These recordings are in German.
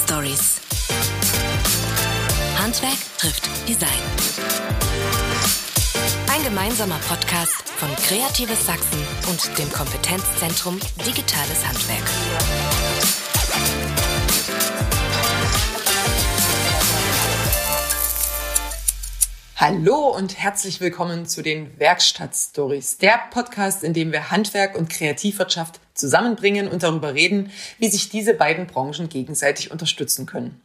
Werkstattstories. Handwerk trifft Design. Ein gemeinsamer Podcast von Kreatives Sachsen und dem Kompetenzzentrum Digitales Handwerk. Hallo und herzlich willkommen zu den Werkstattstories, der Podcast, in dem wir Handwerk und Kreativwirtschaft zusammenbringen und darüber reden, wie sich diese beiden Branchen gegenseitig unterstützen können.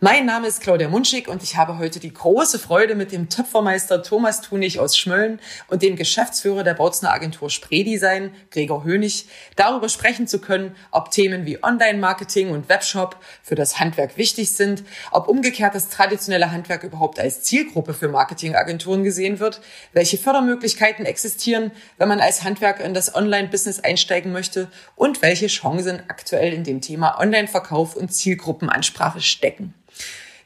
Mein Name ist Claudia Munschig und ich habe heute die große Freude, mit dem Töpfermeister Thomas Thunig aus Schmölln und dem Geschäftsführer der Bautzner Agentur Spredesign, Gregor Hönig, darüber sprechen zu können, ob Themen wie Online-Marketing und Webshop für das Handwerk wichtig sind, ob umgekehrt das traditionelle Handwerk überhaupt als Zielgruppe für Marketingagenturen gesehen wird, welche Fördermöglichkeiten existieren, wenn man als Handwerker in das Online-Business einsteigen möchte und welche Chancen aktuell in dem Thema Online-Verkauf und Zielgruppenansprache stecken.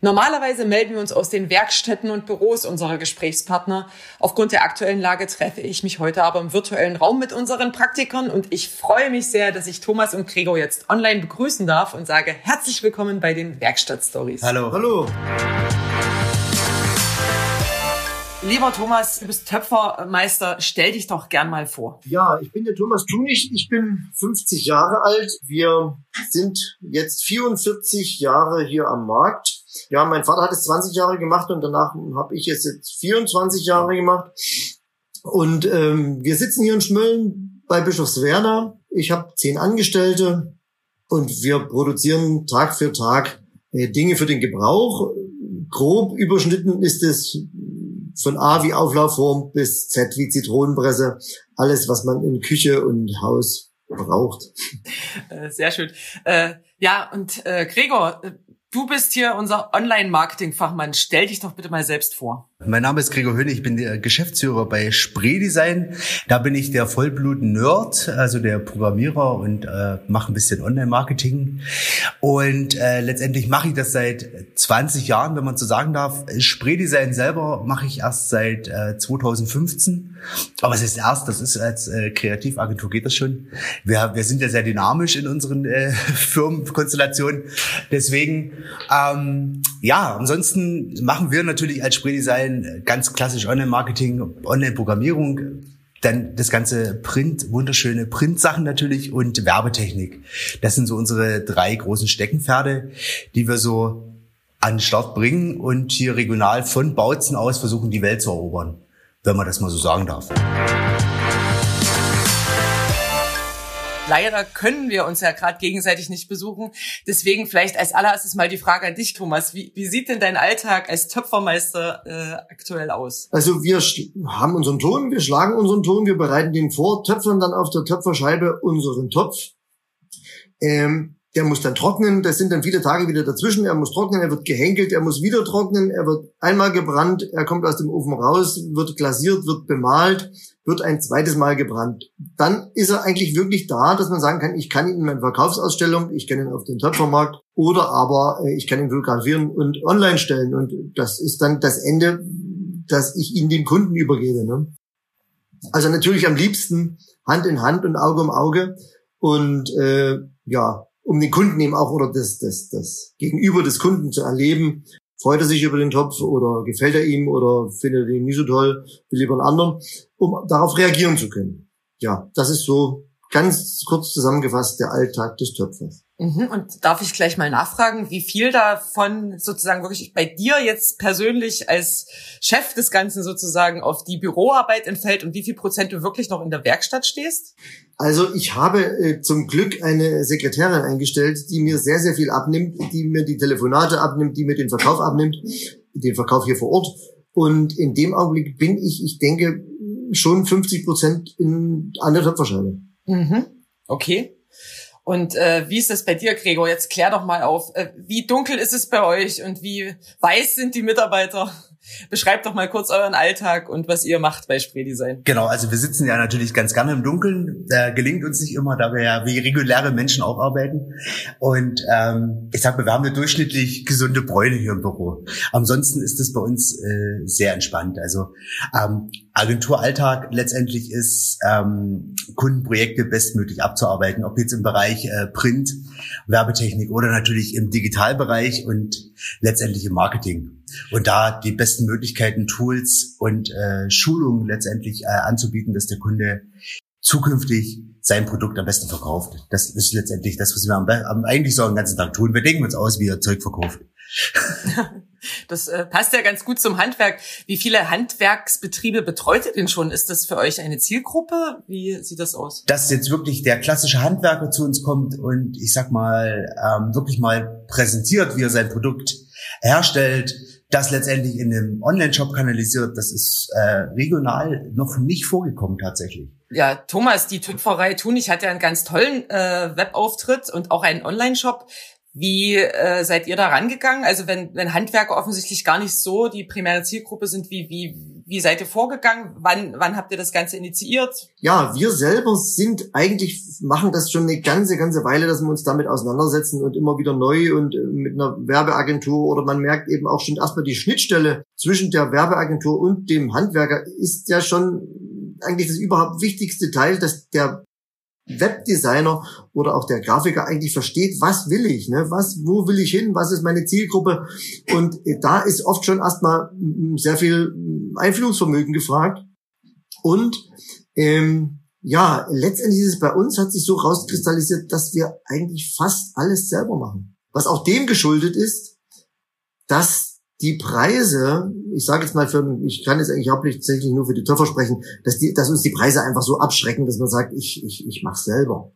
Normalerweise melden wir uns aus den Werkstätten und Büros unserer Gesprächspartner. Aufgrund der aktuellen Lage treffe ich mich heute aber im virtuellen Raum mit unseren Praktikern und ich freue mich sehr, dass ich Thomas und Gregor jetzt online begrüßen darf und sage herzlich willkommen bei den Werkstattstories. Hallo. Hallo. Lieber Thomas, du bist Töpfermeister. Stell dich doch gern mal vor. Ja, ich bin der Thomas Tunich. Ich bin 50 Jahre alt. Wir sind jetzt 44 Jahre hier am Markt. Ja, mein Vater hat es 20 Jahre gemacht und danach habe ich es jetzt 24 Jahre gemacht. Und ähm, wir sitzen hier in Schmölln bei Bischofswerda. Ich habe zehn Angestellte und wir produzieren Tag für Tag äh, Dinge für den Gebrauch. Grob überschnitten ist es von A wie Auflaufform bis Z wie Zitronenpresse. Alles, was man in Küche und Haus braucht. Äh, sehr schön. Äh, ja, und äh, Gregor, du bist hier unser Online-Marketing-Fachmann. Stell dich doch bitte mal selbst vor. Mein Name ist Gregor Höhne, ich bin der Geschäftsführer bei Spreedesign. Da bin ich der Vollblut-Nerd, also der Programmierer und äh, mache ein bisschen Online-Marketing. Und äh, letztendlich mache ich das seit 20 Jahren, wenn man so sagen darf. Spreedesign selber mache ich erst seit äh, 2015. Aber es ist erst, das ist als äh, Kreativagentur geht das schon. Wir, wir sind ja sehr dynamisch in unseren äh, Firmenkonstellationen. Deswegen, ähm, ja, ansonsten machen wir natürlich als Spreedesign Online, ganz klassisch Online-Marketing, Online-Programmierung, dann das ganze Print, wunderschöne Print-Sachen natürlich und Werbetechnik. Das sind so unsere drei großen Steckenpferde, die wir so an den Start bringen und hier regional von Bautzen aus versuchen, die Welt zu erobern, wenn man das mal so sagen darf. Leider können wir uns ja gerade gegenseitig nicht besuchen. Deswegen vielleicht als allererstes mal die Frage an dich, Thomas. Wie, wie sieht denn dein Alltag als Töpfermeister äh, aktuell aus? Also wir haben unseren Ton, wir schlagen unseren Ton, wir bereiten den vor, töpfern dann auf der Töpferscheibe unseren Topf. Ähm, der muss dann trocknen, das sind dann viele Tage wieder dazwischen, er muss trocknen, er wird gehenkelt, er muss wieder trocknen, er wird einmal gebrannt, er kommt aus dem Ofen raus, wird glasiert, wird bemalt, wird ein zweites Mal gebrannt. Dann ist er eigentlich wirklich da, dass man sagen kann, ich kann ihn in meiner Verkaufsausstellung, ich kann ihn auf den Töpfermarkt oder aber äh, ich kann ihn fotografieren und online stellen und das ist dann das Ende, dass ich ihn den Kunden übergebe. Ne? Also natürlich am liebsten Hand in Hand und Auge um Auge und äh, ja, um den Kunden eben auch oder das, das, das Gegenüber des Kunden zu erleben. Freut er sich über den Topf oder gefällt er ihm oder findet er ihn nicht so toll, will lieber einen anderen, um darauf reagieren zu können. Ja, das ist so ganz kurz zusammengefasst der Alltag des Töpfers. Mhm. Und darf ich gleich mal nachfragen, wie viel davon sozusagen wirklich bei dir jetzt persönlich als Chef des Ganzen sozusagen auf die Büroarbeit entfällt und wie viel Prozent du wirklich noch in der Werkstatt stehst? Also ich habe äh, zum Glück eine Sekretärin eingestellt, die mir sehr, sehr viel abnimmt, die mir die Telefonate abnimmt, die mir den Verkauf abnimmt, den Verkauf hier vor Ort. Und in dem Augenblick bin ich, ich denke, schon 50 Prozent in, an der Töpferscheibe. Mhm. Okay. Und äh, wie ist das bei dir, Gregor? Jetzt klär doch mal auf. Äh, wie dunkel ist es bei euch und wie weiß sind die Mitarbeiter? Beschreibt doch mal kurz euren Alltag und was ihr macht bei Spreedesign. Genau, also wir sitzen ja natürlich ganz gerne im Dunkeln. Da gelingt uns nicht immer, da wir ja wie reguläre Menschen auch arbeiten. Und ähm, ich sag mal, wir haben eine durchschnittlich gesunde Bräune hier im Büro. Ansonsten ist es bei uns äh, sehr entspannt. Also ähm, Agenturalltag letztendlich ist, ähm, Kundenprojekte bestmöglich abzuarbeiten, ob jetzt im Bereich äh, Print, Werbetechnik oder natürlich im Digitalbereich und letztendlich im Marketing. Und da die besten Möglichkeiten, Tools und äh, Schulungen letztendlich äh, anzubieten, dass der Kunde zukünftig sein Produkt am besten verkauft. Das ist letztendlich das, was wir am, am eigentlich so den ganzen Tag tun. Wir denken uns aus, wie er Zeug verkauft. Das äh, passt ja ganz gut zum Handwerk. Wie viele Handwerksbetriebe betreut ihr denn schon? Ist das für euch eine Zielgruppe? Wie sieht das aus? Dass jetzt wirklich der klassische Handwerker zu uns kommt und ich sag mal ähm, wirklich mal präsentiert, wie er sein Produkt herstellt, das letztendlich in einem Online-Shop kanalisiert, das ist äh, regional noch nicht vorgekommen tatsächlich. Ja, Thomas, die Tüpferei Tunig hat ja einen ganz tollen äh, Webauftritt und auch einen Online-Shop. Wie äh, seid ihr da rangegangen? Also wenn, wenn Handwerker offensichtlich gar nicht so die primäre Zielgruppe sind, wie, wie, wie seid ihr vorgegangen? Wann, wann habt ihr das Ganze initiiert? Ja, wir selber sind eigentlich, machen das schon eine ganze, ganze Weile, dass wir uns damit auseinandersetzen und immer wieder neu und äh, mit einer Werbeagentur oder man merkt eben auch schon erstmal die Schnittstelle zwischen der Werbeagentur und dem Handwerker ist ja schon eigentlich das überhaupt wichtigste Teil, dass der Webdesigner oder auch der Grafiker eigentlich versteht, was will ich, ne? was, wo will ich hin, was ist meine Zielgruppe und da ist oft schon erstmal sehr viel Einfühlungsvermögen gefragt und ähm, ja, letztendlich ist es bei uns, hat sich so rauskristallisiert, dass wir eigentlich fast alles selber machen. Was auch dem geschuldet ist, dass die Preise, ich sage jetzt mal für, ich kann jetzt eigentlich hauptsächlich nur für die Töpfer sprechen, dass, die, dass uns die Preise einfach so abschrecken, dass man sagt, ich, ich, ich mache selber.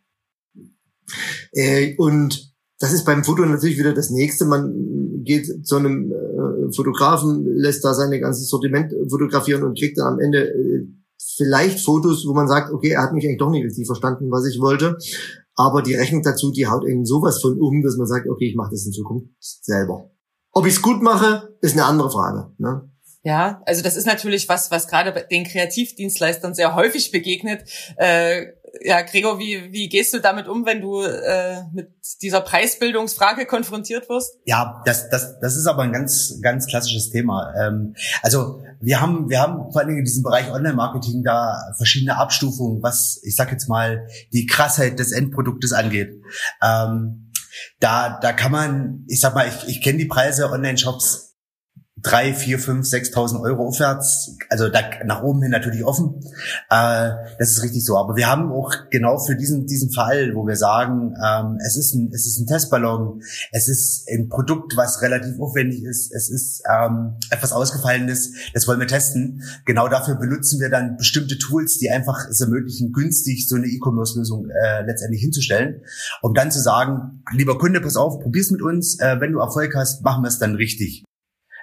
Äh, und das ist beim Foto natürlich wieder das nächste. Man geht zu einem äh, Fotografen, lässt da seine ganze Sortiment fotografieren und kriegt dann am Ende äh, vielleicht Fotos, wo man sagt, okay, er hat mich eigentlich doch nicht richtig verstanden, was ich wollte. Aber die Rechnung dazu, die haut irgendwie sowas von um, dass man sagt, okay, ich mache das in Zukunft selber. Ob ich es gut mache, ist eine andere Frage. Ne? Ja, also das ist natürlich was, was gerade den Kreativdienstleistern sehr häufig begegnet. Äh, ja, Gregor, wie, wie gehst du damit um, wenn du äh, mit dieser Preisbildungsfrage konfrontiert wirst? Ja, das, das, das ist aber ein ganz, ganz klassisches Thema. Ähm, also wir haben, wir haben vor allen Dingen in diesem Bereich Online-Marketing da verschiedene Abstufungen, was, ich sag jetzt mal, die Krassheit des Endproduktes angeht. Ähm, da, da kann man, ich sag mal, ich, ich kenne die Preise Online-Shops drei, vier, fünf, sechstausend Euro aufwärts. Also da nach oben hin natürlich offen. Äh, das ist richtig so. Aber wir haben auch genau für diesen diesen Fall, wo wir sagen, ähm, es ist ein es ist ein Testballon, es ist ein Produkt, was relativ aufwendig ist, es ist ähm, etwas ausgefallenes, das wollen wir testen. Genau dafür benutzen wir dann bestimmte Tools, die einfach es ermöglichen, günstig so eine E-Commerce-Lösung äh, letztendlich hinzustellen, um dann zu sagen, lieber Kunde, pass auf, probier's mit uns. Äh, wenn du Erfolg hast, machen wir es dann richtig.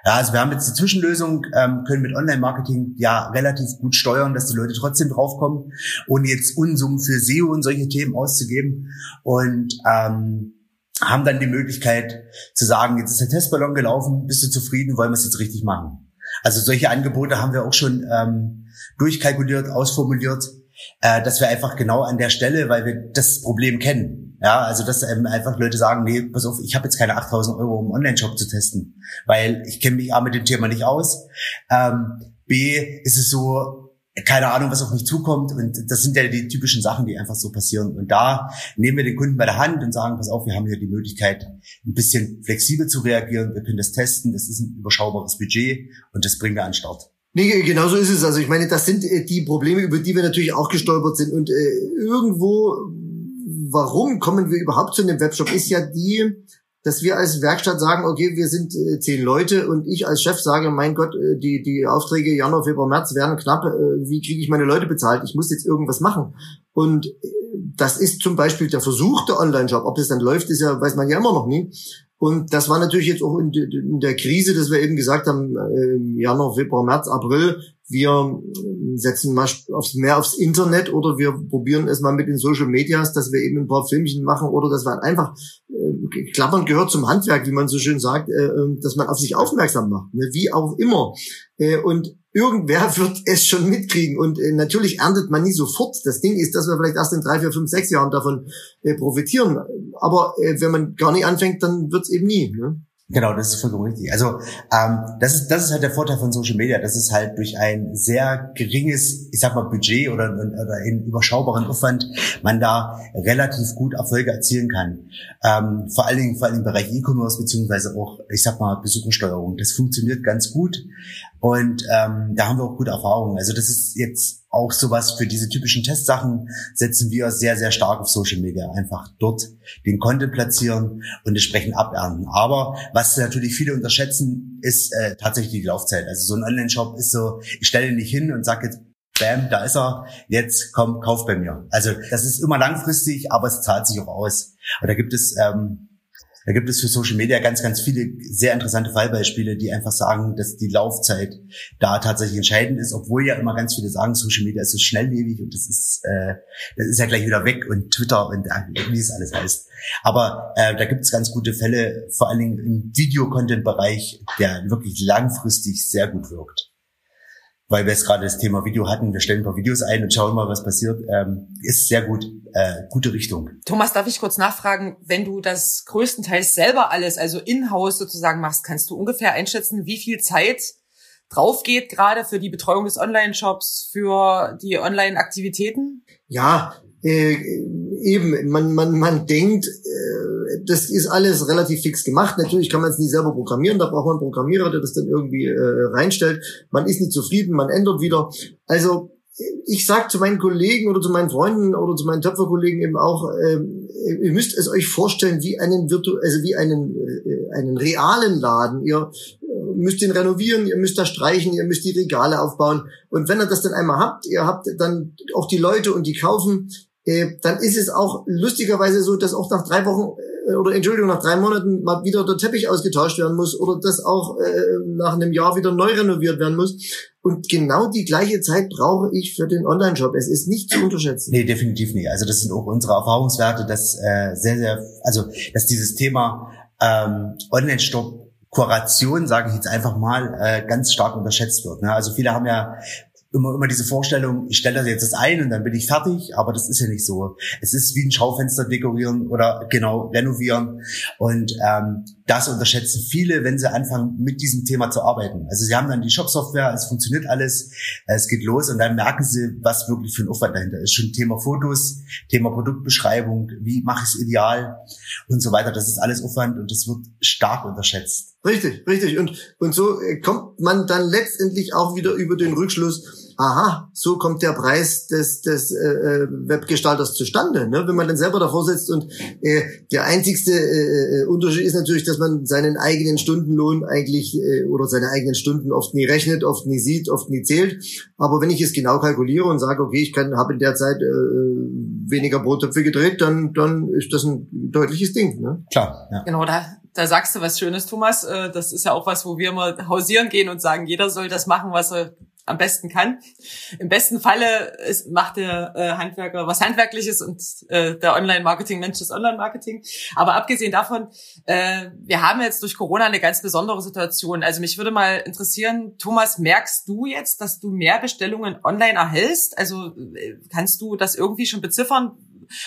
Ja, also wir haben jetzt die Zwischenlösung, ähm, können mit Online-Marketing ja relativ gut steuern, dass die Leute trotzdem draufkommen, ohne jetzt Unsummen für SEO und solche Themen auszugeben. Und ähm, haben dann die Möglichkeit zu sagen, jetzt ist der Testballon gelaufen, bist du zufrieden, wollen wir es jetzt richtig machen. Also solche Angebote haben wir auch schon ähm, durchkalkuliert, ausformuliert, äh, dass wir einfach genau an der Stelle, weil wir das Problem kennen, ja, also dass ähm, einfach Leute sagen, nee, pass auf, ich habe jetzt keine 8000 Euro, um Online-Shop zu testen, weil ich kenne mich A mit dem Thema nicht aus. Ähm, B ist es so, keine Ahnung, was auf mich zukommt. Und das sind ja die typischen Sachen, die einfach so passieren. Und da nehmen wir den Kunden bei der Hand und sagen, pass auf, wir haben hier die Möglichkeit, ein bisschen flexibel zu reagieren. Wir können das testen. Das ist ein überschaubares Budget und das bringen wir an den Start. Nee, genau so ist es. Also ich meine, das sind äh, die Probleme, über die wir natürlich auch gestolpert sind. Und äh, irgendwo warum kommen wir überhaupt zu einem Webshop, ist ja die, dass wir als Werkstatt sagen, okay, wir sind äh, zehn Leute und ich als Chef sage, mein Gott, äh, die, die Aufträge Januar, Februar, März werden knapp, äh, wie kriege ich meine Leute bezahlt? Ich muss jetzt irgendwas machen. Und äh, das ist zum Beispiel der Versuch der Online-Shop. Ob das dann läuft, ist ja, weiß man ja immer noch nie. Und das war natürlich jetzt auch in, in der Krise, dass wir eben gesagt haben, äh, Januar, Februar, März, April, wir setzen mal aufs, mehr aufs Internet oder wir probieren es mal mit den Social Medias, dass wir eben ein paar Filmchen machen oder dass wir einfach äh, Klappern gehört zum Handwerk, wie man so schön sagt, äh, ähm, dass man auf sich aufmerksam macht, ne? wie auch immer. Äh, und irgendwer wird es schon mitkriegen. Und äh, natürlich erntet man nie sofort. Das Ding ist, dass wir vielleicht erst in drei, vier, fünf, sechs Jahren davon äh, profitieren. Aber äh, wenn man gar nicht anfängt, dann wird es eben nie. Ne? Genau, das ist vollkommen richtig. Also ähm, das ist das ist halt der Vorteil von Social Media, dass es halt durch ein sehr geringes, ich sag mal Budget oder, oder in überschaubaren Aufwand man da relativ gut Erfolge erzielen kann. Ähm, vor allen Dingen vor allem im Bereich E-Commerce beziehungsweise auch, ich sag mal Besuchersteuerung. Das funktioniert ganz gut und ähm, da haben wir auch gute Erfahrungen. Also das ist jetzt auch sowas für diese typischen Testsachen setzen wir sehr, sehr stark auf Social Media. Einfach dort den Content platzieren und entsprechend abernten. Aber was natürlich viele unterschätzen, ist äh, tatsächlich die Laufzeit. Also so ein Online-Shop ist so, ich stelle ihn nicht hin und sage jetzt, bam, da ist er, jetzt komm, kauf bei mir. Also das ist immer langfristig, aber es zahlt sich auch aus. Und da gibt es ähm, da gibt es für Social Media ganz, ganz viele sehr interessante Fallbeispiele, die einfach sagen, dass die Laufzeit da tatsächlich entscheidend ist, obwohl ja immer ganz viele sagen, Social Media ist so schnelllebig und das ist, äh, das ist ja gleich wieder weg und Twitter und äh, wie es alles heißt. Aber äh, da gibt es ganz gute Fälle, vor allen Dingen im Videocontent-Bereich, der wirklich langfristig sehr gut wirkt weil wir jetzt gerade das Thema Video hatten, wir stellen ein paar Videos ein und schauen mal, was passiert, ähm, ist sehr gut, äh, gute Richtung. Thomas, darf ich kurz nachfragen, wenn du das größtenteils selber alles, also in-house sozusagen machst, kannst du ungefähr einschätzen, wie viel Zeit drauf geht gerade für die Betreuung des Online-Shops, für die Online-Aktivitäten? Ja, äh, eben, man, man, man denkt, äh, das ist alles relativ fix gemacht. Natürlich kann man es nie selber programmieren, da braucht man einen Programmierer, der das dann irgendwie äh, reinstellt. Man ist nicht zufrieden, man ändert wieder. Also ich sag zu meinen Kollegen oder zu meinen Freunden oder zu meinen Töpferkollegen eben auch, äh, ihr müsst es euch vorstellen wie einen virtu also wie einen äh, einen realen Laden. Ihr müsst ihn renovieren, ihr müsst da streichen, ihr müsst die Regale aufbauen. Und wenn ihr das dann einmal habt, ihr habt dann auch die Leute und die kaufen, äh, dann ist es auch lustigerweise so, dass auch nach drei Wochen äh, oder Entschuldigung, nach drei Monaten mal wieder der Teppich ausgetauscht werden muss oder dass auch äh, nach einem Jahr wieder neu renoviert werden muss. Und genau die gleiche Zeit brauche ich für den Online-Shop. Es ist nicht zu unterschätzen. Nee, definitiv nicht. Also das sind auch unsere Erfahrungswerte, dass äh, sehr, sehr, also dass dieses Thema ähm, Online-Shop Kuration, sage ich jetzt einfach mal, äh, ganz stark unterschätzt wird. Ne? Also viele haben ja immer, immer diese Vorstellung, ich stelle das jetzt ein und dann bin ich fertig, aber das ist ja nicht so. Es ist wie ein Schaufenster dekorieren oder genau renovieren und ähm, das unterschätzen viele, wenn sie anfangen, mit diesem Thema zu arbeiten. Also sie haben dann die Shop-Software, es funktioniert alles, es geht los und dann merken sie, was wirklich für ein Aufwand dahinter ist. Schon Thema Fotos, Thema Produktbeschreibung, wie mache ich es ideal und so weiter. Das ist alles Aufwand und das wird stark unterschätzt. Richtig, richtig. Und, und so äh, kommt man dann letztendlich auch wieder über den Rückschluss, aha, so kommt der Preis des, des äh, äh, Webgestalters zustande. Ne? Wenn man dann selber davor sitzt und äh, der einzigste äh, äh, Unterschied ist natürlich, dass man seinen eigenen Stundenlohn eigentlich äh, oder seine eigenen Stunden oft nie rechnet, oft nie sieht, oft nie zählt. Aber wenn ich es genau kalkuliere und sage, okay, ich kann habe in der Zeit äh, weniger Brottöpfe gedreht, dann dann ist das ein deutliches Ding. Ne? Klar. Ja. Genau, da da sagst du was Schönes, Thomas. Äh, das ist ja auch was, wo wir mal hausieren gehen und sagen, jeder soll das machen, was er am besten kann. Im besten Falle ist, macht der äh, Handwerker was Handwerkliches und äh, der Online-Marketing-Mensch das Online-Marketing. Aber abgesehen davon, äh, wir haben jetzt durch Corona eine ganz besondere Situation. Also mich würde mal interessieren, Thomas, merkst du jetzt, dass du mehr Bestellungen online erhältst? Also äh, kannst du das irgendwie schon beziffern?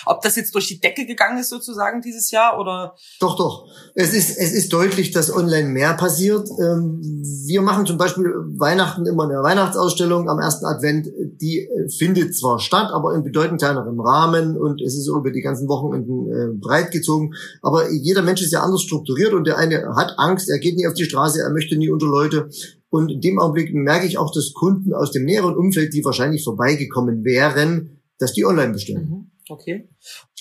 Ob das jetzt durch die Decke gegangen ist sozusagen dieses Jahr oder? Doch, doch. Es ist, es ist deutlich, dass online mehr passiert. Ähm, wir machen zum Beispiel Weihnachten immer eine Weihnachtsausstellung am ersten Advent. Die äh, findet zwar statt, aber in bedeutend kleinerem Rahmen und es ist über die ganzen Wochenenden äh, breit gezogen. Aber jeder Mensch ist ja anders strukturiert und der eine hat Angst, er geht nie auf die Straße, er möchte nie unter Leute. Und in dem Augenblick merke ich auch, dass Kunden aus dem näheren Umfeld, die wahrscheinlich vorbeigekommen wären, dass die online bestellen. Mhm. Okay.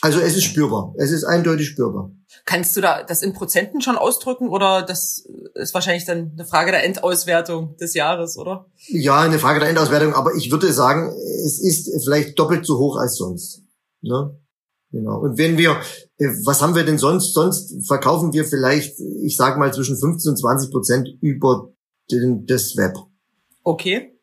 Also es ist spürbar. Es ist eindeutig spürbar. Kannst du da das in Prozenten schon ausdrücken oder das ist wahrscheinlich dann eine Frage der Endauswertung des Jahres, oder? Ja, eine Frage der Endauswertung, aber ich würde sagen, es ist vielleicht doppelt so hoch als sonst. Ne? Genau. Und wenn wir, äh, was haben wir denn sonst? Sonst verkaufen wir vielleicht, ich sage mal, zwischen 15 und 20 Prozent über den, das Web. Okay.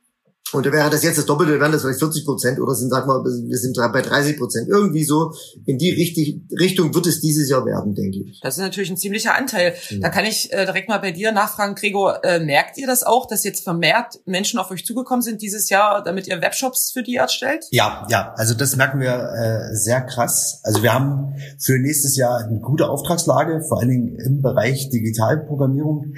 Und da wäre das jetzt das Doppelte, wären das vielleicht 40 Prozent oder sind, sag mal, wir sind bei 30 Prozent. Irgendwie so in die Richtung wird es dieses Jahr werden, denke ich. Das ist natürlich ein ziemlicher Anteil. Ja. Da kann ich äh, direkt mal bei dir nachfragen, Gregor, äh, merkt ihr das auch, dass jetzt vermehrt Menschen auf euch zugekommen sind dieses Jahr, damit ihr Webshops für die erstellt? Ja, ja, also das merken wir äh, sehr krass. Also wir haben für nächstes Jahr eine gute Auftragslage, vor allen Dingen im Bereich Digitalprogrammierung.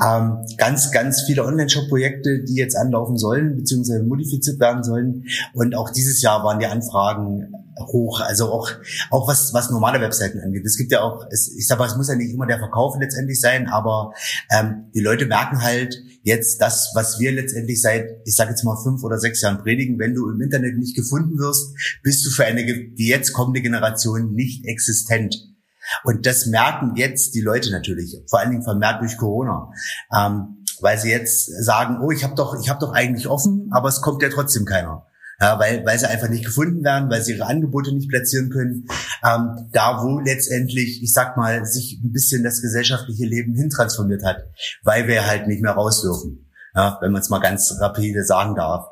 Ähm, ganz, ganz viele Online-Shop-Projekte, die jetzt anlaufen sollen, beziehungsweise modifiziert werden sollen. Und auch dieses Jahr waren die Anfragen hoch, also auch auch was was normale Webseiten angeht. Es gibt ja auch, es, ich sag mal, es muss ja nicht immer der Verkauf letztendlich sein, aber ähm, die Leute merken halt jetzt das, was wir letztendlich seit, ich sage jetzt mal fünf oder sechs Jahren predigen: Wenn du im Internet nicht gefunden wirst, bist du für eine die jetzt kommende Generation nicht existent. Und das merken jetzt die Leute natürlich, vor allen Dingen vermehrt durch Corona. Ähm, weil sie jetzt sagen, oh, ich habe doch, ich habe doch eigentlich offen, aber es kommt ja trotzdem keiner. Ja, weil, weil sie einfach nicht gefunden werden, weil sie ihre Angebote nicht platzieren können. Ähm, da, wo letztendlich, ich sag mal, sich ein bisschen das gesellschaftliche Leben hintransformiert hat, weil wir halt nicht mehr raus dürfen ja, wenn man es mal ganz rapide sagen darf.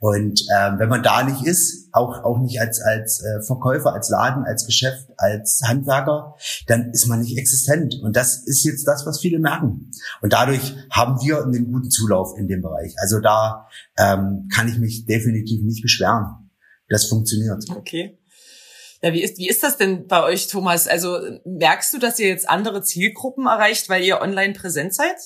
Und ähm, wenn man da nicht ist, auch auch nicht als als äh, Verkäufer, als Laden, als Geschäft, als Handwerker, dann ist man nicht existent. Und das ist jetzt das, was viele merken. Und dadurch haben wir einen guten Zulauf in dem Bereich. Also da ähm, kann ich mich definitiv nicht beschweren. Das funktioniert. Okay. Ja, wie ist, wie ist das denn bei euch, Thomas? Also merkst du, dass ihr jetzt andere Zielgruppen erreicht, weil ihr online präsent seid?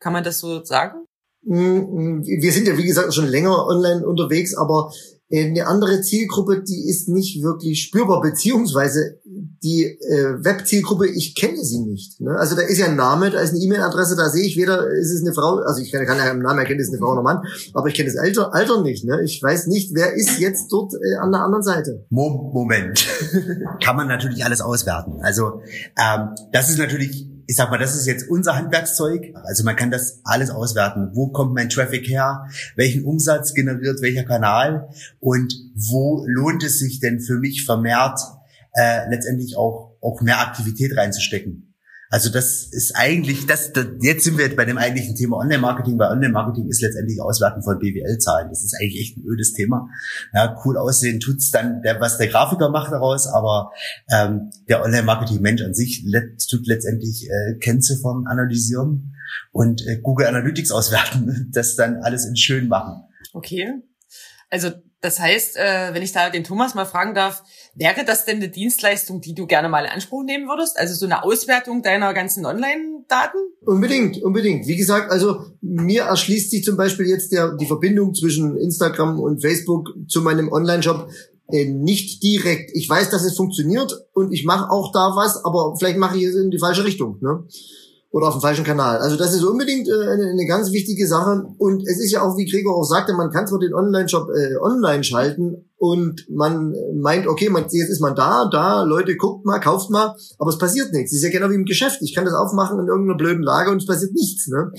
Kann man das so sagen? Wir sind ja, wie gesagt, schon länger online unterwegs, aber äh, eine andere Zielgruppe, die ist nicht wirklich spürbar, beziehungsweise die äh, Web-Zielgruppe, ich kenne sie nicht. Ne? Also da ist ja ein Name, da ist eine E-Mail-Adresse, da sehe ich weder, ist es eine Frau, also ich kann, kann ja im Namen erkennen, ist es eine Frau oder Mann, aber ich kenne das Alter, Alter nicht. Ne? Ich weiß nicht, wer ist jetzt dort äh, an der anderen Seite. Moment. kann man natürlich alles auswerten. Also ähm, das ist natürlich ich sag mal, das ist jetzt unser Handwerkszeug. Also man kann das alles auswerten. Wo kommt mein Traffic her? Welchen Umsatz generiert welcher Kanal? Und wo lohnt es sich denn für mich vermehrt äh, letztendlich auch, auch mehr Aktivität reinzustecken? Also das ist eigentlich, das, das jetzt sind wir bei dem eigentlichen Thema Online-Marketing, weil Online-Marketing ist letztendlich Auswerten von BWL-Zahlen. Das ist eigentlich echt ein ödes Thema. Ja, cool aussehen tut's dann, der, was der Grafiker macht daraus, aber ähm, der Online-Marketing-Mensch an sich let, tut letztendlich äh, Kennziffern analysieren und äh, Google Analytics auswerten, das dann alles in schön machen. Okay. Also das heißt, äh, wenn ich da den Thomas mal fragen darf, wäre das denn eine Dienstleistung, die du gerne mal in Anspruch nehmen würdest? Also so eine Auswertung deiner ganzen Online-Daten? Unbedingt, unbedingt. Wie gesagt, also mir erschließt sich zum Beispiel jetzt der, die Verbindung zwischen Instagram und Facebook zu meinem Online-Shop äh, nicht direkt. Ich weiß, dass es funktioniert und ich mache auch da was, aber vielleicht mache ich es in die falsche Richtung. Ne? Oder auf dem falschen Kanal. Also das ist unbedingt äh, eine, eine ganz wichtige Sache. Und es ist ja auch, wie Gregor auch sagte, man kann zwar den Online-Shop äh, online schalten und man meint, okay, man, jetzt ist man da, da, Leute, guckt mal, kauft mal, aber es passiert nichts. Es ist ja genau wie im Geschäft. Ich kann das aufmachen in irgendeiner blöden Lage und es passiert nichts. Ne?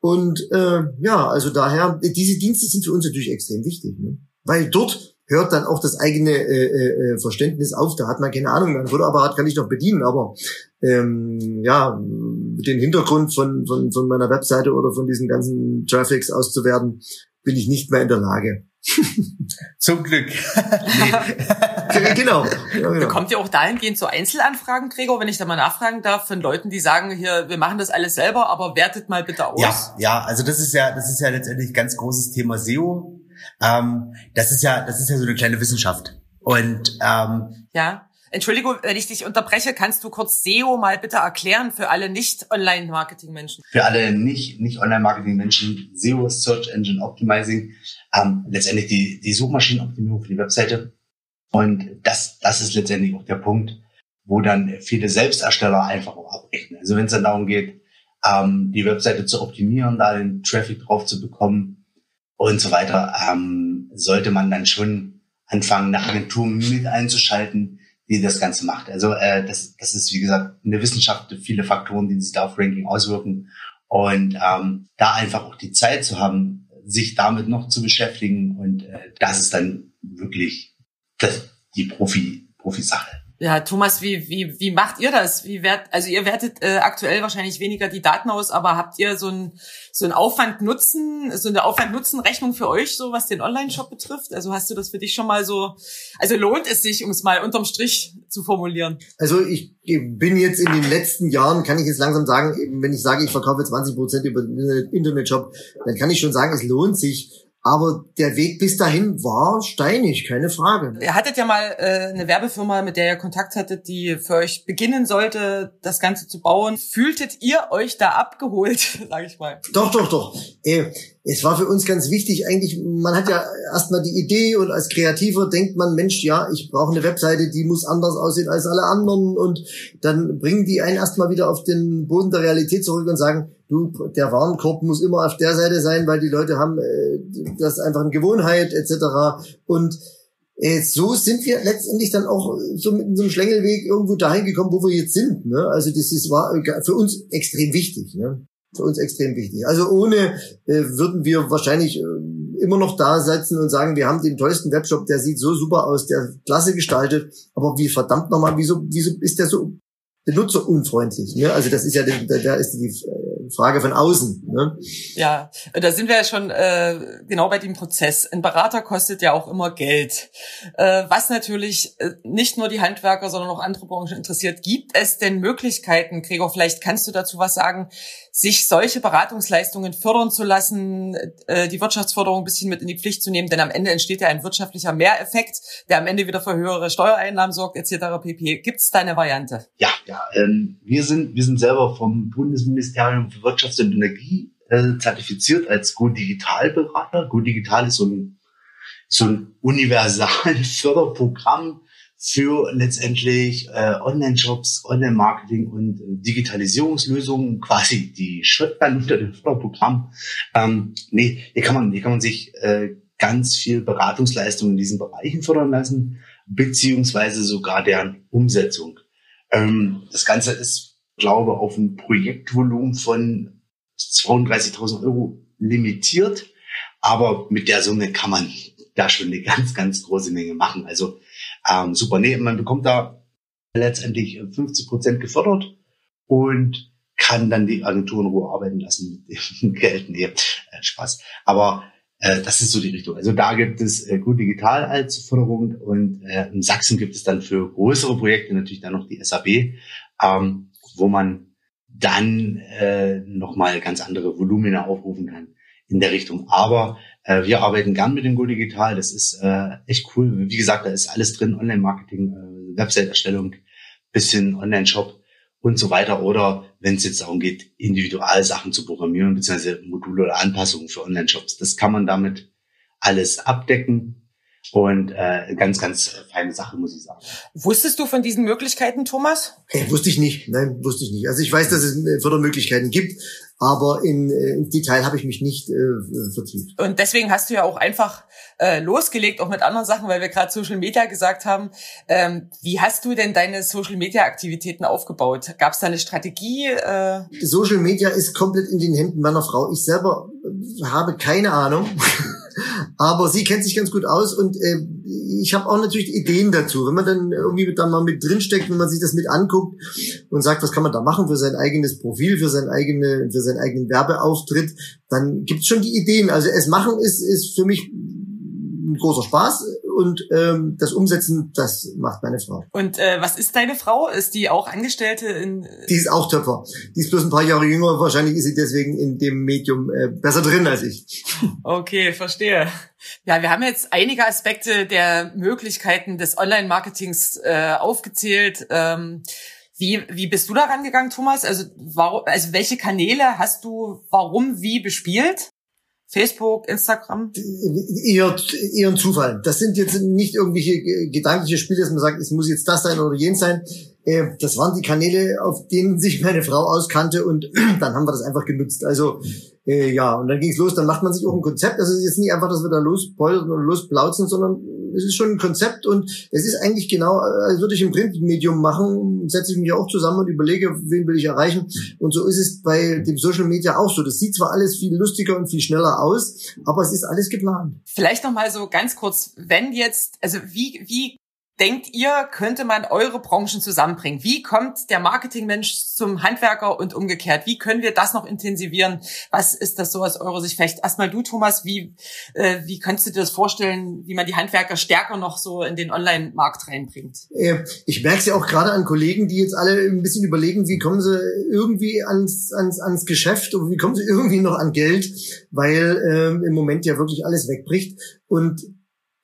Und äh, ja, also daher, diese Dienste sind für uns natürlich extrem wichtig. Ne? Weil dort hört dann auch das eigene äh, äh, äh, Verständnis auf. Da hat man keine Ahnung, dann Fotoapparat kann ich noch bedienen, aber ähm, ja, den Hintergrund von, von, von meiner Webseite oder von diesen ganzen Traffics auszuwerten, bin ich nicht mehr in der Lage. Zum Glück. genau. Ja, genau. Bekommt ihr auch dahingehend so Einzelanfragen, Gregor, wenn ich da mal nachfragen darf, von Leuten, die sagen, hier, wir machen das alles selber, aber wertet mal bitte aus? Ja, ja, also das ist ja, das ist ja letztendlich ganz großes Thema SEO. Ähm, das ist ja, das ist ja so eine kleine Wissenschaft. Und ähm, ja. Entschuldigung, wenn ich dich unterbreche, kannst du kurz SEO mal bitte erklären für alle nicht-Online-Marketing-Menschen? Für alle nicht, nicht Online-Marketing-Menschen, SEO, Search Engine Optimizing, ähm, letztendlich die, die Suchmaschinenoptimierung für die Webseite. Und das, das ist letztendlich auch der Punkt, wo dann viele Selbstersteller einfach auch abbrechen. Also wenn es dann darum geht, ähm, die Webseite zu optimieren, da den Traffic drauf zu bekommen und so weiter, ähm, sollte man dann schon anfangen, eine Agentur mit einzuschalten, die das Ganze macht. Also äh, das, das ist, wie gesagt, eine Wissenschaft, viele Faktoren, die sich da auf Ranking auswirken. Und ähm, da einfach auch die Zeit zu haben, sich damit noch zu beschäftigen. Und äh, das ist dann wirklich das, die Profi, Profisache. Ja, Thomas, wie, wie, wie macht ihr das? Wie wert, also ihr wertet äh, aktuell wahrscheinlich weniger die Daten aus, aber habt ihr so ein, so ein Aufwand-Nutzen, so eine Aufwand-Nutzen-Rechnung für euch, so was den Online-Shop betrifft? Also hast du das für dich schon mal so, also lohnt es sich, um es mal unterm Strich zu formulieren? Also ich bin jetzt in den letzten Jahren, kann ich jetzt langsam sagen, wenn ich sage, ich verkaufe 20 Prozent über den Internet-Shop, dann kann ich schon sagen, es lohnt sich aber der Weg bis dahin war steinig, keine Frage. Ihr hattet ja mal äh, eine Werbefirma, mit der ihr Kontakt hattet, die für euch beginnen sollte, das Ganze zu bauen. Fühltet ihr euch da abgeholt, sage ich mal? Doch, doch, doch. Äh, es war für uns ganz wichtig, eigentlich, man hat ja erstmal die Idee und als Kreativer denkt man, Mensch, ja, ich brauche eine Webseite, die muss anders aussehen als alle anderen und dann bringen die einen erstmal wieder auf den Boden der Realität zurück und sagen, du, der Warenkorb muss immer auf der Seite sein, weil die Leute haben äh, das einfach eine Gewohnheit etc. Und äh, so sind wir letztendlich dann auch so mit so einem Schlängelweg irgendwo dahin gekommen, wo wir jetzt sind. Ne? Also das ist, war für uns extrem wichtig. Ne? Für uns extrem wichtig. Also ohne äh, würden wir wahrscheinlich äh, immer noch da sitzen und sagen, wir haben den tollsten Webshop, der sieht so super aus, der klasse gestaltet, aber wie verdammt nochmal, wieso, wieso ist der so benutzerunfreundlich? Ne? Also das ist ja, da ist die Frage von außen. Ne? Ja, da sind wir ja schon äh, genau bei dem Prozess. Ein Berater kostet ja auch immer Geld. Äh, was natürlich äh, nicht nur die Handwerker, sondern auch andere Branchen interessiert. Gibt es denn Möglichkeiten, Gregor, vielleicht kannst du dazu was sagen, sich solche Beratungsleistungen fördern zu lassen, äh, die Wirtschaftsförderung ein bisschen mit in die Pflicht zu nehmen, denn am Ende entsteht ja ein wirtschaftlicher Mehreffekt, der am Ende wieder für höhere Steuereinnahmen sorgt, etc. pp. Gibt es da eine Variante? Ja, ja. Ähm, wir sind wir sind selber vom Bundesministerium für Wirtschaft und Energie äh, zertifiziert als Go Digital Berater. Go Digital ist so ein so ein Universalförderprogramm für letztendlich äh, Online-Shops, Online-Marketing und äh, Digitalisierungslösungen, quasi die Shotgun unter dem Förderprogramm. Ähm, nee, hier kann man, hier kann man sich äh, ganz viel Beratungsleistung in diesen Bereichen fördern lassen, beziehungsweise sogar deren Umsetzung. Ähm, das Ganze ist, glaube auf ein Projektvolumen von 32.000 Euro limitiert, aber mit der Summe kann man da schon eine ganz, ganz große Menge machen. Also ähm, super, nee, man bekommt da letztendlich 50 Prozent gefördert und kann dann die Agentur in Ruhe arbeiten lassen mit dem Geld. Nee, äh, Spaß. Aber äh, das ist so die Richtung. Also da gibt es äh, gut digital als Förderung und äh, in Sachsen gibt es dann für größere Projekte natürlich dann noch die SAB, ähm, wo man dann äh, nochmal ganz andere Volumina aufrufen kann in der Richtung. Aber äh, wir arbeiten gern mit dem Go Digital. Das ist äh, echt cool. Wie gesagt, da ist alles drin. Online-Marketing, äh, Website-Erstellung, bisschen Online-Shop und so weiter. Oder wenn es jetzt darum geht, individual Sachen zu programmieren, beziehungsweise Module oder Anpassungen für Online-Shops. Das kann man damit alles abdecken. Und äh, ganz, ganz feine Sache, muss ich sagen. Wusstest du von diesen Möglichkeiten, Thomas? Hey, wusste ich nicht. Nein, wusste ich nicht. Also ich weiß, dass es äh, Fördermöglichkeiten gibt, aber in, äh, im Detail habe ich mich nicht äh, vertieft. Und deswegen hast du ja auch einfach äh, losgelegt, auch mit anderen Sachen, weil wir gerade Social Media gesagt haben. Ähm, wie hast du denn deine Social Media Aktivitäten aufgebaut? Gab es da eine Strategie? Äh? Social Media ist komplett in den Händen meiner Frau. Ich selber habe keine Ahnung. Aber sie kennt sich ganz gut aus und äh, ich habe auch natürlich Ideen dazu. Wenn man dann irgendwie da mal mit drinsteckt, wenn man sich das mit anguckt und sagt, was kann man da machen für sein eigenes Profil, für sein eigene, für seinen eigenen Werbeauftritt, dann gibt's schon die Ideen. Also es machen ist, ist für mich ein großer Spaß und ähm, das Umsetzen, das macht meine Frau. Und äh, was ist deine Frau? Ist die auch Angestellte in? Die ist auch Töpfer. Die ist bloß ein paar Jahre jünger. Wahrscheinlich ist sie deswegen in dem Medium äh, besser drin als ich. Okay, verstehe. Ja, wir haben jetzt einige Aspekte der Möglichkeiten des Online-Marketings äh, aufgezählt. Ähm, wie, wie bist du da rangegangen, Thomas? Also, warum, also welche Kanäle hast du warum wie bespielt? Facebook, Instagram? Eher ein Zufall. Das sind jetzt nicht irgendwelche gedankliche Spiele, dass man sagt, es muss jetzt das sein oder jenes sein. Äh, das waren die Kanäle, auf denen sich meine Frau auskannte und dann haben wir das einfach genutzt. Also äh, ja, und dann ging's los. Dann macht man sich auch ein Konzept. Also es ist jetzt nicht einfach, dass wir da lospoltern oder losplauzen, sondern es ist schon ein Konzept und es ist eigentlich genau, als würde ich ein Printmedium machen, setze ich mich auch zusammen und überlege, wen will ich erreichen. Und so ist es bei dem Social Media auch so. Das sieht zwar alles viel lustiger und viel schneller aus, aber es ist alles geplant. Vielleicht noch mal so ganz kurz, wenn jetzt, also wie, wie denkt ihr, könnte man eure Branchen zusammenbringen? Wie kommt der Marketingmensch zum Handwerker und umgekehrt? Wie können wir das noch intensivieren? Was ist das so aus eurer Sicht? Vielleicht erstmal du, Thomas, wie, äh, wie könntest du dir das vorstellen, wie man die Handwerker stärker noch so in den Online-Markt reinbringt? Ich merke es ja auch gerade an Kollegen, die jetzt alle ein bisschen überlegen, wie kommen sie irgendwie ans, ans, ans Geschäft und wie kommen sie irgendwie noch an Geld, weil ähm, im Moment ja wirklich alles wegbricht. Und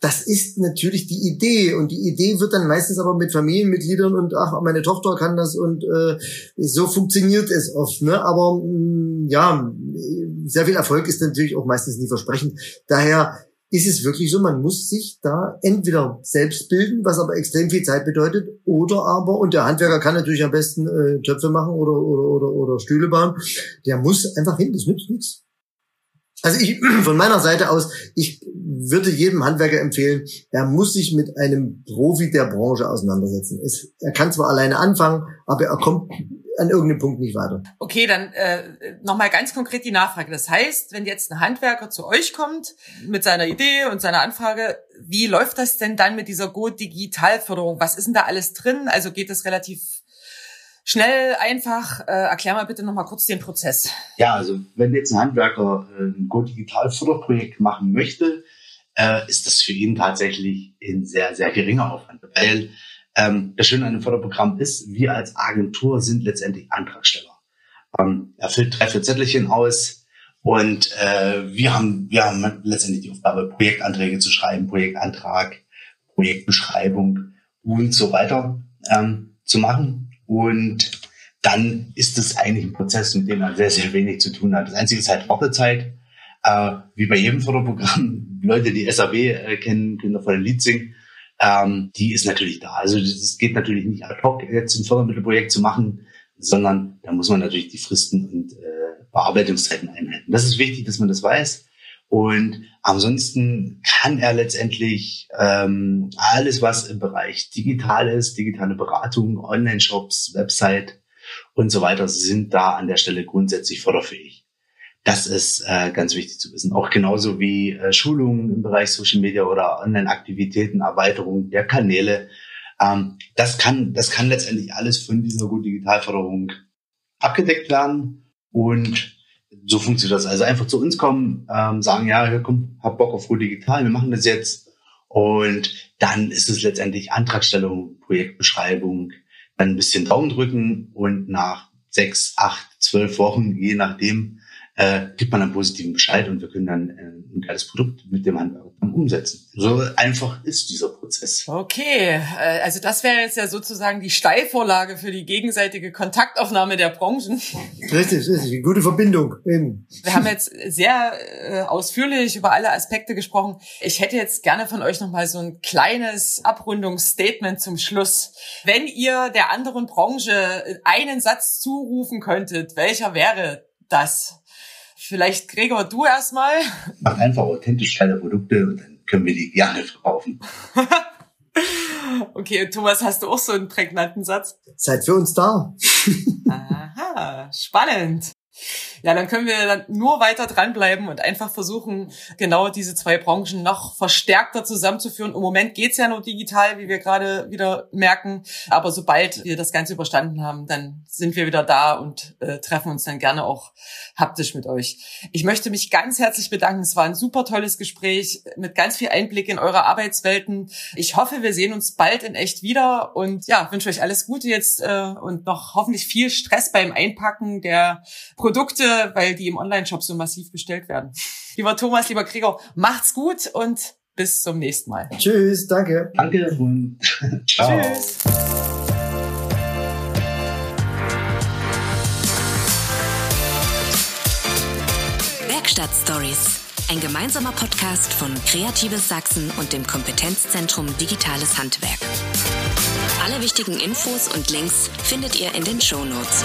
das ist natürlich die Idee und die Idee wird dann meistens aber mit Familienmitgliedern und ach, meine Tochter kann das und äh, so funktioniert es oft. Ne? Aber mh, mm, ja, sehr viel Erfolg ist natürlich auch meistens nie versprechend. Daher ist es wirklich so, man muss sich da entweder selbst bilden, was aber extrem viel Zeit bedeutet, oder aber, und der Handwerker kann natürlich am besten äh, Töpfe machen oder, oder, oder, oder Stühle bauen, der muss einfach hin, das nützt nichts. Also ich, von meiner Seite aus, ich würde jedem Handwerker empfehlen, er muss sich mit einem Profi der Branche auseinandersetzen. Es, er kann zwar alleine anfangen, aber er kommt an irgendeinem Punkt nicht weiter. Okay, dann äh, nochmal ganz konkret die Nachfrage. Das heißt, wenn jetzt ein Handwerker zu euch kommt mit seiner Idee und seiner Anfrage, wie läuft das denn dann mit dieser Go Digitalförderung? Was ist denn da alles drin? Also geht das relativ Schnell, einfach, äh, erklär mal bitte nochmal kurz den Prozess. Ja, also wenn jetzt ein Handwerker äh, ein Go Digital Förderprojekt machen möchte, äh, ist das für ihn tatsächlich ein sehr, sehr geringer Aufwand. Weil ähm, das Schöne an dem Förderprogramm ist, wir als Agentur sind letztendlich Antragsteller. Ähm, er füllt drei, vier Zettelchen aus und äh, wir, haben, wir haben letztendlich die Aufgabe, Projektanträge zu schreiben, Projektantrag, Projektbeschreibung und so weiter ähm, zu machen. Und dann ist es eigentlich ein Prozess, mit dem man sehr, sehr wenig zu tun hat. Das Einzige ist halt Wartezeit. Äh, wie bei jedem Förderprogramm, Leute, die SAB äh, kennen, können davon ein. Ähm, die ist natürlich da. Also es geht natürlich nicht ad hoc, jetzt ein Fördermittelprojekt zu machen, sondern da muss man natürlich die Fristen und äh, Bearbeitungszeiten einhalten. Das ist wichtig, dass man das weiß. Und ansonsten kann er letztendlich ähm, alles, was im Bereich digital ist, digitale Beratung, Online-Shops, Website und so weiter, sind da an der Stelle grundsätzlich förderfähig. Das ist äh, ganz wichtig zu wissen. Auch genauso wie äh, Schulungen im Bereich Social Media oder Online-Aktivitäten, Erweiterung der Kanäle. Ähm, das kann, das kann letztendlich alles von dieser Gut Digitalförderung abgedeckt werden und so funktioniert das. Also einfach zu uns kommen, ähm, sagen, ja, komm, hab Bock auf Ruhe Digital, wir machen das jetzt. Und dann ist es letztendlich Antragstellung, Projektbeschreibung, dann ein bisschen Daumen drücken und nach sechs, acht, zwölf Wochen, je nachdem, äh, gibt man einen positiven Bescheid und wir können dann äh, ein geiles Produkt mit dem Handwerker umsetzen. So einfach ist dieser Prozess. Okay, äh, also das wäre jetzt ja sozusagen die Steilvorlage für die gegenseitige Kontaktaufnahme der Branchen. Richtig, richtig, eine gute Verbindung. Eben. Wir haben jetzt sehr äh, ausführlich über alle Aspekte gesprochen. Ich hätte jetzt gerne von euch nochmal so ein kleines Abrundungsstatement zum Schluss. Wenn ihr der anderen Branche einen Satz zurufen könntet, welcher wäre das? Vielleicht Gregor, du erstmal. Mach einfach authentisch kleine Produkte und dann können wir die gerne verkaufen. okay, Thomas, hast du auch so einen prägnanten Satz? Seid für uns da. Aha, spannend. Ja, dann können wir dann nur weiter dranbleiben und einfach versuchen, genau diese zwei Branchen noch verstärkter zusammenzuführen. Im Moment geht's ja nur digital, wie wir gerade wieder merken. Aber sobald wir das Ganze überstanden haben, dann sind wir wieder da und äh, treffen uns dann gerne auch haptisch mit euch. Ich möchte mich ganz herzlich bedanken. Es war ein super tolles Gespräch mit ganz viel Einblick in eure Arbeitswelten. Ich hoffe, wir sehen uns bald in echt wieder und ja, wünsche euch alles Gute jetzt äh, und noch hoffentlich viel Stress beim Einpacken der Produkte weil die im Online-Shop so massiv bestellt werden. Lieber Thomas, lieber Gregor, macht's gut und bis zum nächsten Mal. Tschüss, danke. Danke und ciao. Tschüss. Werkstatt Stories. Ein gemeinsamer Podcast von Kreatives Sachsen und dem Kompetenzzentrum Digitales Handwerk. Alle wichtigen Infos und Links findet ihr in den Show Notes.